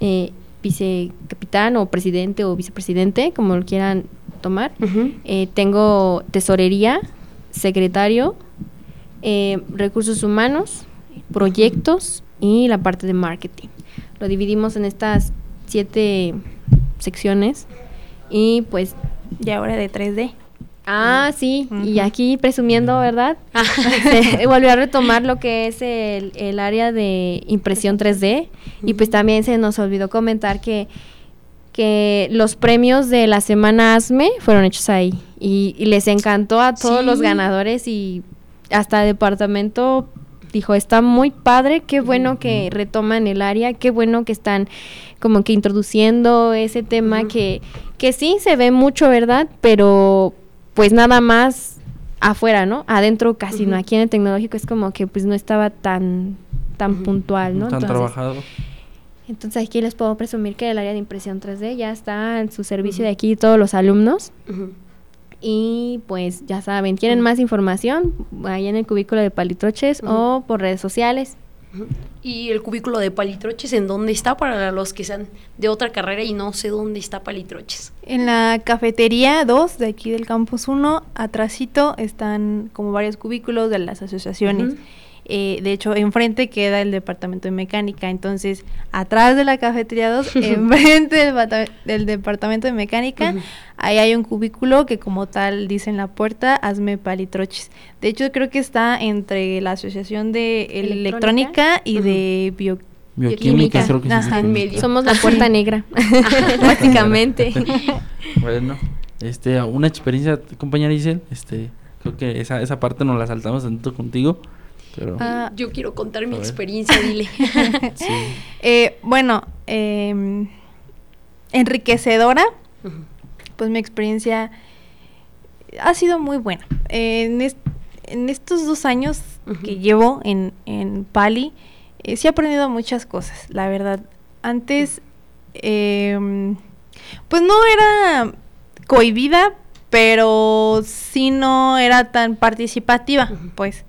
eh, vicecapitán o presidente o vicepresidente, como lo quieran tomar. Eh, tengo tesorería, secretario, eh, recursos humanos, proyectos y la parte de marketing. Lo dividimos en estas siete secciones y pues... Y ahora de 3D. Ah, sí, y aquí presumiendo, ¿verdad? Se volvió a retomar lo que es el, el área de impresión 3D y pues también se nos olvidó comentar que, que los premios de la semana ASME fueron hechos ahí y, y les encantó a todos los ganadores y hasta el departamento dijo, está muy padre, qué bueno que retoman el área, qué bueno que están como que introduciendo ese tema que, que sí se ve mucho, ¿verdad? Pero pues nada más afuera, ¿no? Adentro casi no. Aquí en el tecnológico es como que pues no estaba tan tan puntual, ¿no? Tan Entonces, trabajado. Entonces aquí les puedo presumir que el área de impresión 3D ya está en su servicio de aquí todos los alumnos. Y pues ya saben, quieren más información, ahí en el cubículo de Palitroches o por redes sociales. Y el cubículo de Palitroches, ¿en dónde está para los que sean de otra carrera y no sé dónde está Palitroches? En la cafetería 2 de aquí del campus 1, atrásito están como varios cubículos de las asociaciones. Eh, de hecho, enfrente queda el departamento de mecánica. Entonces, atrás de la cafetería 2, enfrente del, del departamento de mecánica, ahí hay un cubículo que como tal dice en la puerta, hazme palitroches. De hecho, creo que está entre la asociación de Electrónica. electrónica y de bio... Bioquímica, Bioquímica. creo que. Ajá, en medio. Somos la puerta negra, básicamente. Bueno, este, una experiencia, compañera Isel, este, creo que esa, esa parte nos la saltamos tanto contigo, Ah, Yo quiero contar mi experiencia, dile. sí. Eh, bueno, em, enriquecedora, pues mi experiencia ha sido muy buena. en, est- en estos dos años que llevo en, en Pali, eh, sí he aprendido muchas cosas, la verdad. Antes, em, pues no era cohibida, pero sí no era tan participativa, pues.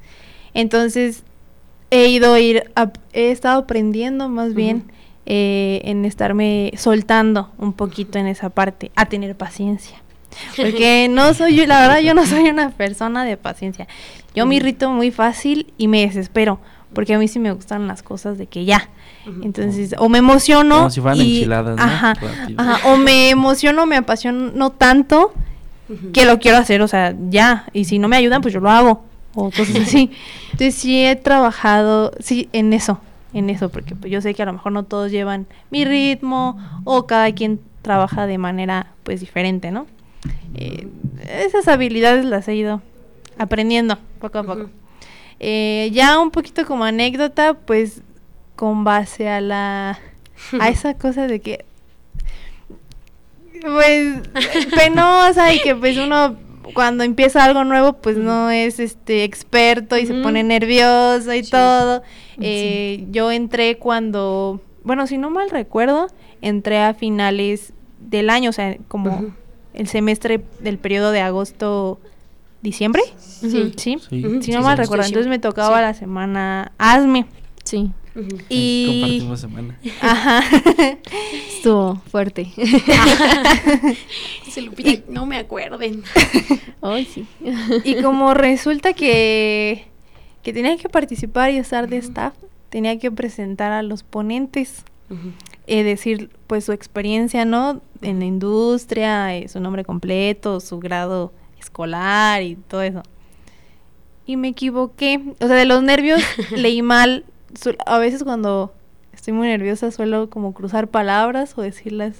Entonces, he ido a ir, he estado aprendiendo más bien eh, en estarme soltando un poquito en esa parte, a tener paciencia. Porque no soy yo, la verdad yo no soy una persona de paciencia. Yo me irrito muy fácil y me desespero, porque a mí sí me gustan las cosas de que ya. Entonces, o me emociono Como si fueran y- enchiladas, ¿no? Ajá, o me emociono, me apasiono tanto que lo quiero hacer, o sea, ya, y si no me ayudan, pues yo lo hago, o cosas así. Entonces sí he trabajado, sí, en eso, en eso, porque pues, yo sé que a lo mejor no todos llevan mi ritmo, o cada quien trabaja de manera, pues, diferente, ¿no? Eh, esas habilidades las he ido aprendiendo poco a poco. Eh, ya un poquito como anécdota, pues, con base a la... a esa cosa de que pues penosa y que pues uno cuando empieza algo nuevo pues no es este experto y se pone nervioso y Sí. todo. Eh, Yo entré cuando, bueno, si no mal recuerdo, entré a finales del año, o sea, como el semestre del periodo de agosto, diciembre. Sí. Sí. Sí. Si Sí, no mal recuerdo, entonces me tocaba Sí. la semana ASME. Sí, Ujú. Y Compartimos semana. ajá. estuvo fuerte. Se Lupita, no me acuerden. Ay, sí. Y como resulta que, que tenía que participar y estar de staff, tenía que presentar a los ponentes, eh, decir pues su experiencia, ¿no? En la industria, eh, su nombre completo, su grado escolar y todo eso. Y me equivoqué, o sea, de los nervios leí mal. A veces cuando estoy muy nerviosa suelo como cruzar palabras o decirlas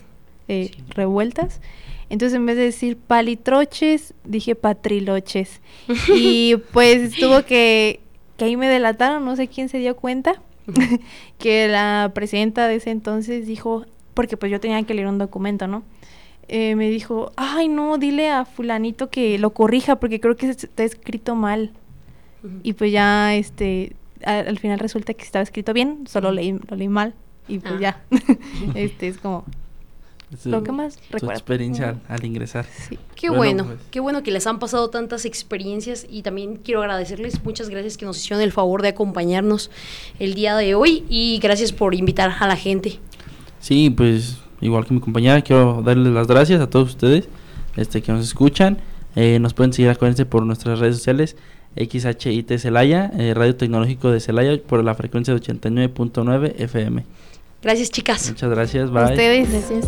eh, revueltas. Entonces en vez de decir palitroches, dije patriloches. y pues tuvo que, que ahí me delataron, no sé quién se dio cuenta, que la presidenta de ese entonces dijo, porque pues yo tenía que leer un documento, ¿no? Eh, me dijo, ay no, dile a fulanito que lo corrija porque creo que está escrito mal. Y pues ya, este, al final resulta que estaba escrito bien, solo leí, lo leí mal. Y pues Ah. ya, este es como Su- lo que más su recuerdo. experiencia al, al ingresar. Sí. Qué Bueno, bueno, pues. qué bueno que les han pasado tantas experiencias y también quiero agradecerles, muchas gracias que nos hicieron el favor de acompañarnos el día de hoy y gracias por invitar a la gente. Sí, pues igual que mi compañera, quiero darles las gracias a todos ustedes este, que nos escuchan. Eh, nos pueden seguir, acuérdense, por nuestras redes sociales, XHIT Celaya, eh, Radio Tecnológico de Celaya, por la frecuencia de 89.9 FM. Gracias chicas. Muchas gracias, A bye. ustedes. Gracias.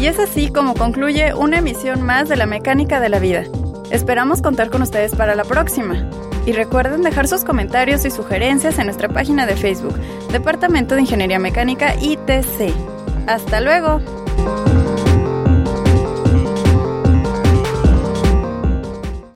Y es así como concluye una emisión más de la mecánica de la vida. Esperamos contar con ustedes para la próxima. Y recuerden dejar sus comentarios y sugerencias en nuestra página de Facebook, Departamento de Ingeniería Mecánica ITC. ¡Hasta luego!